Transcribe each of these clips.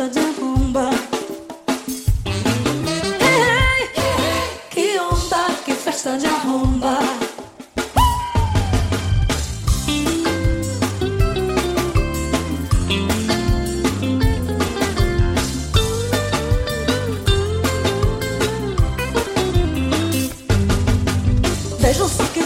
festa de arromba. Hey, que onda, que festa de arromba. Vejam só que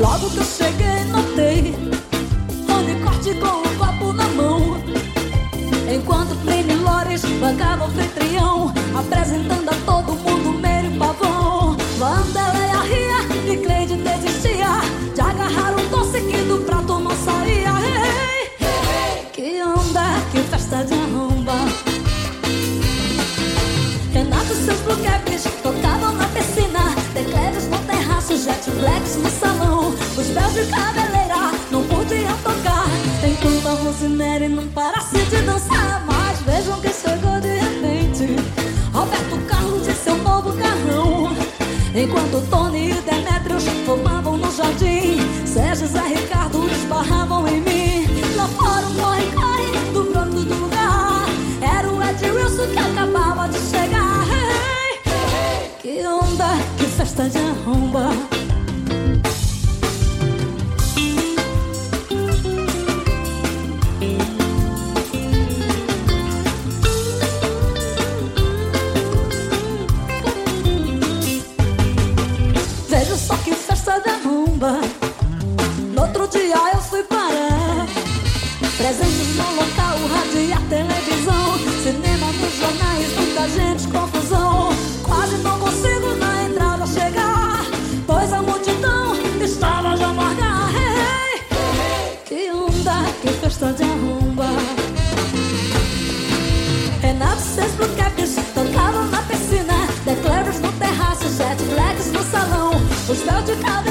Logo que eu cheguei, notei. Tony Corte com de cabeleira não podiam tocar Enquanto a Rosemary não parasse de dançar Mas vejam que chegou de repente. Roberto Carlos e seu novo carrão. Enquanto Tony e Demetrios fumavam no jardim Sérgio e Zé Ricardo esbarravam em mim. Lá fora um corre-corre do Bruno do lugar. Era o Ed Wilson que acabava de chegar. Hey, hey, Que onda, que festa de arromba arromba No outro dia eu fui parar Presentes no local, rádio a televisão. Cinema nos jornais, muita gente, confusão. Quase não consigo na entrada chegar Pois a multidão estava já hey, Que onda, que festa de arromba. Renato e seus blue caps tocavam na piscina. Declaros no terraço, jet blacks no salão. Os véus de cabeleira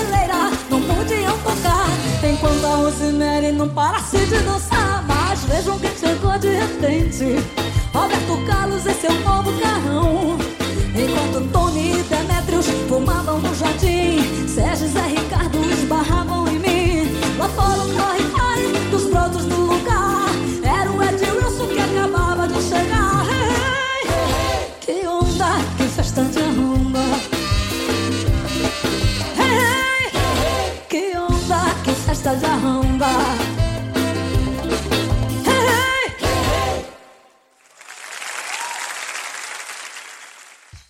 Rosemary não parasse de dançar Mas vejam quem chegou de repente. Roberto Carlos e seu novo carrão. Enquanto Tony e Demetrios fumavam no jardim Sérgio e Zé Ricardo esbarravam em mim. Lá fora hey, hey,